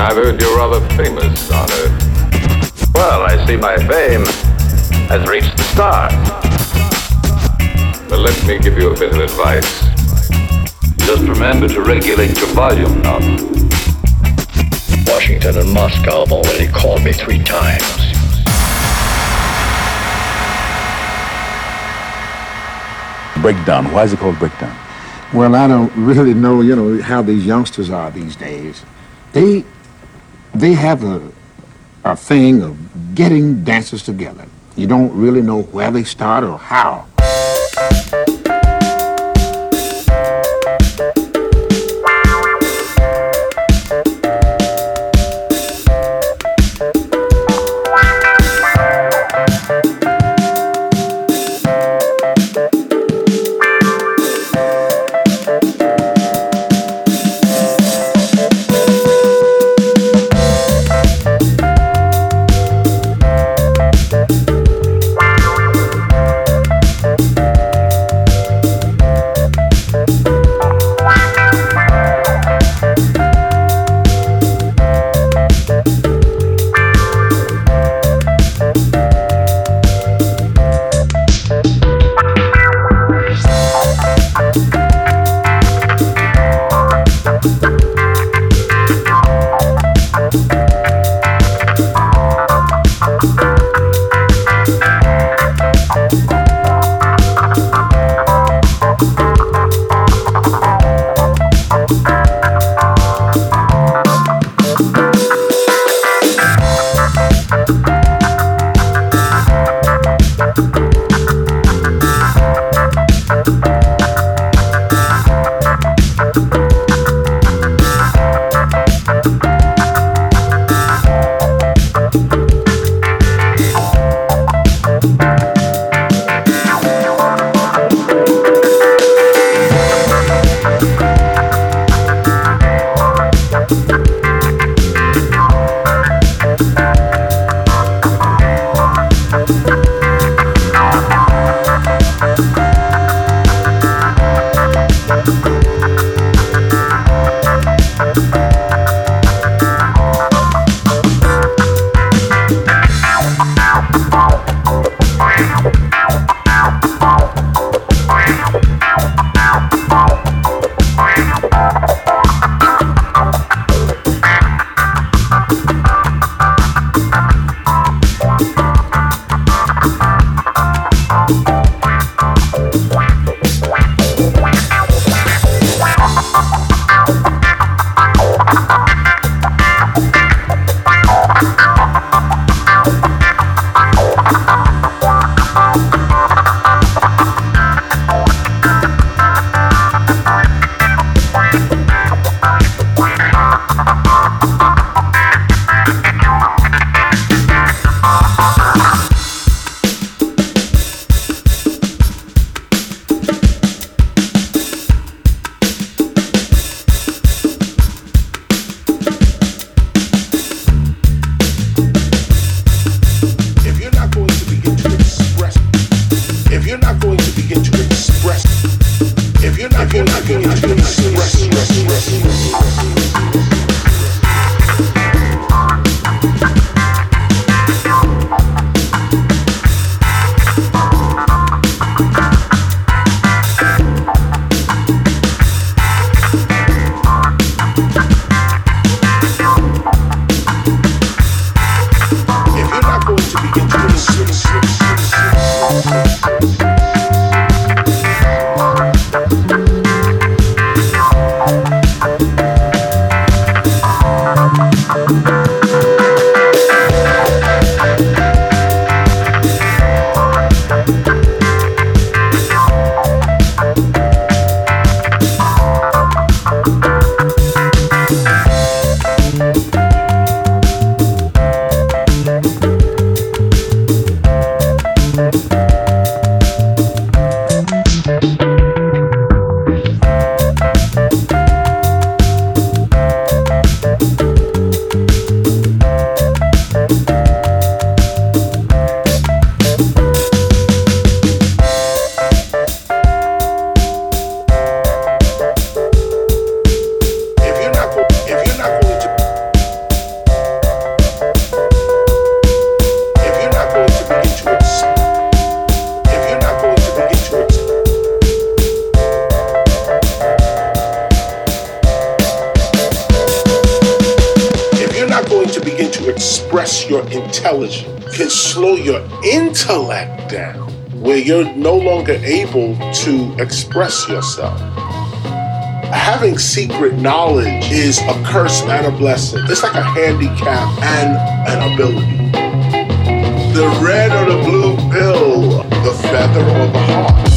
I've heard you're rather famous on Earth. Well, I see my fame has reached the stars. But let me give you a bit of advice. Just remember to regulate your volume now. Washington and Moscow have already called me three times. Breakdown. Why is it called breakdown? Well, I don't really know, you know, how these youngsters are these days. They they have a a thing of getting dancers together. You don't really know where they start or how. Express yourself. Having secret knowledge is a curse and a blessing. It's like a handicap and an ability. The red or the blue pill, the feather or the heart.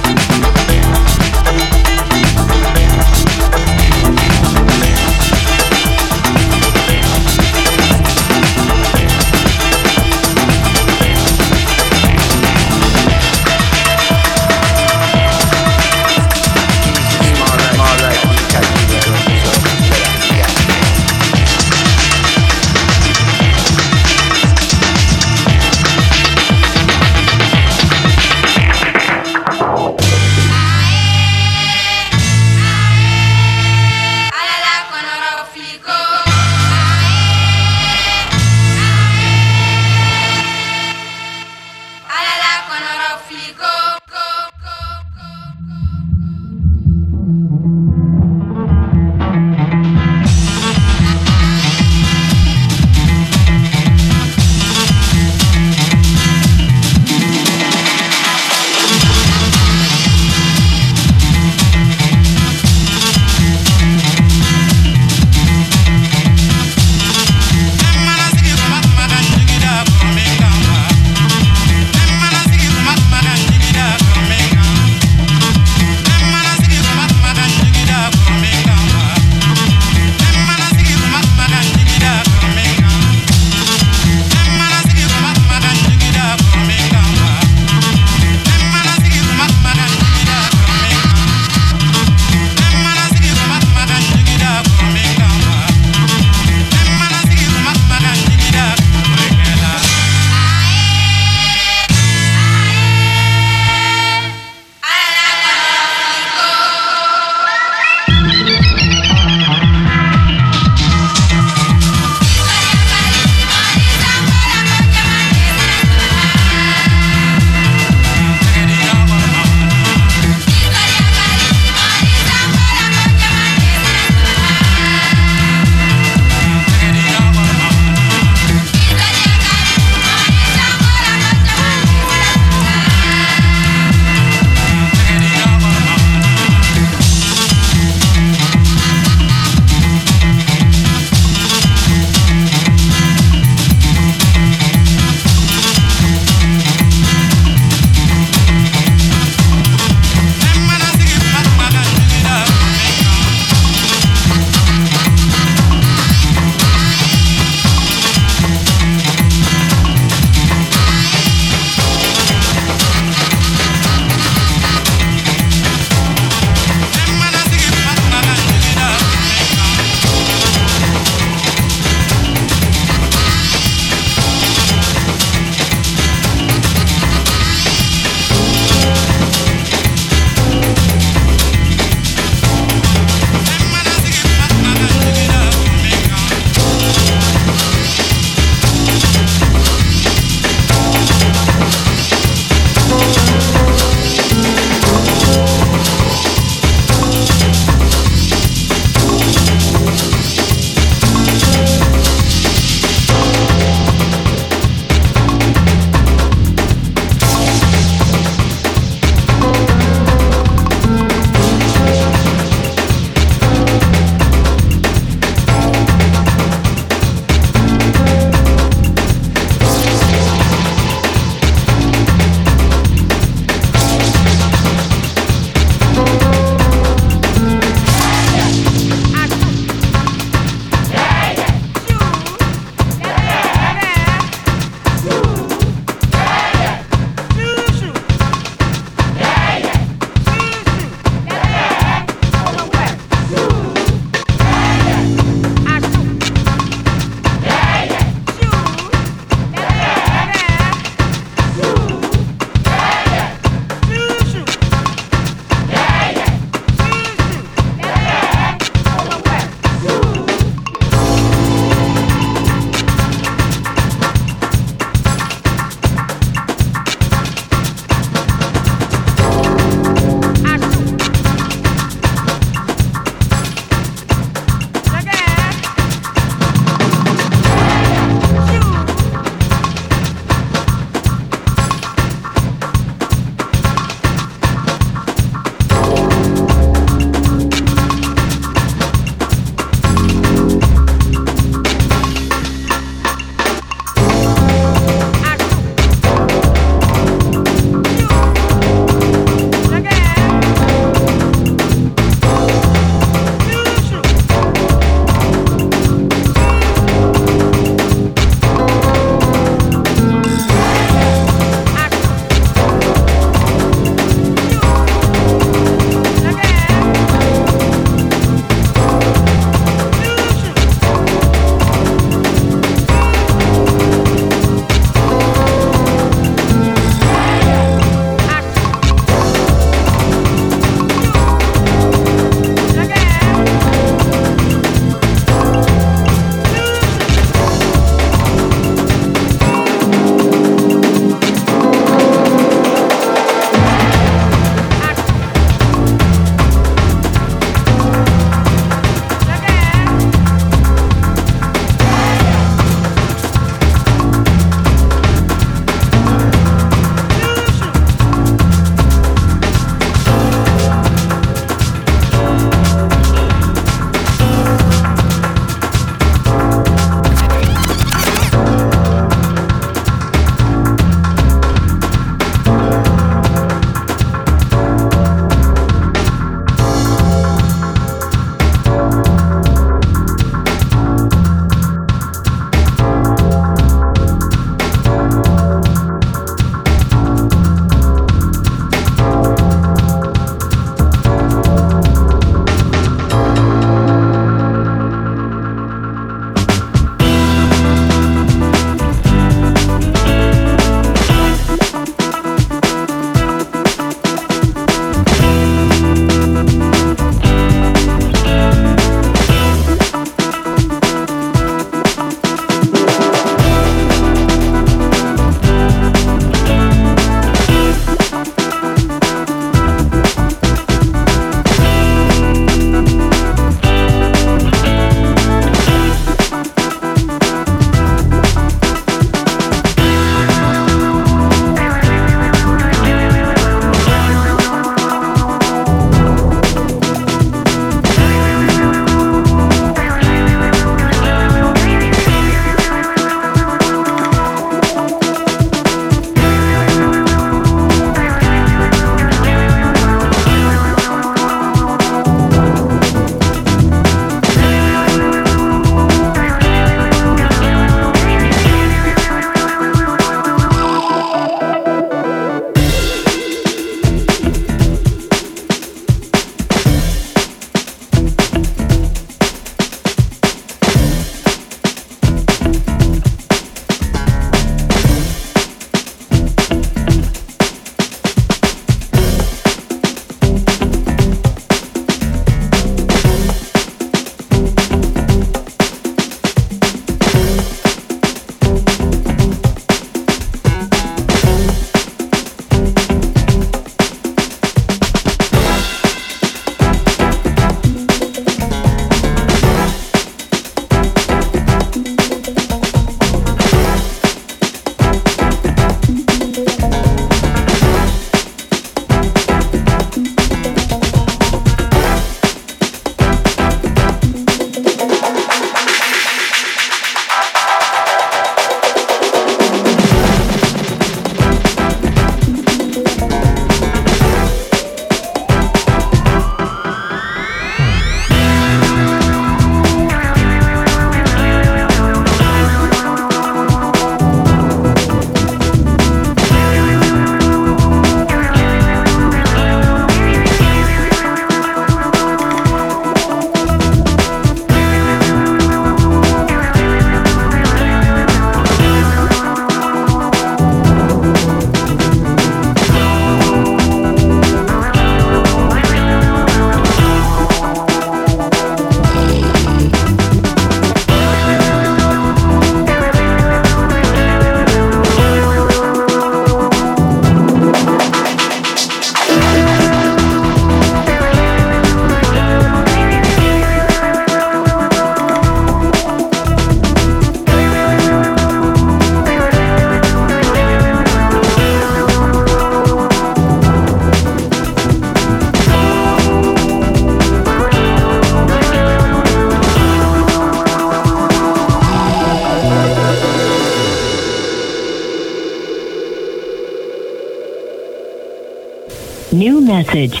Message.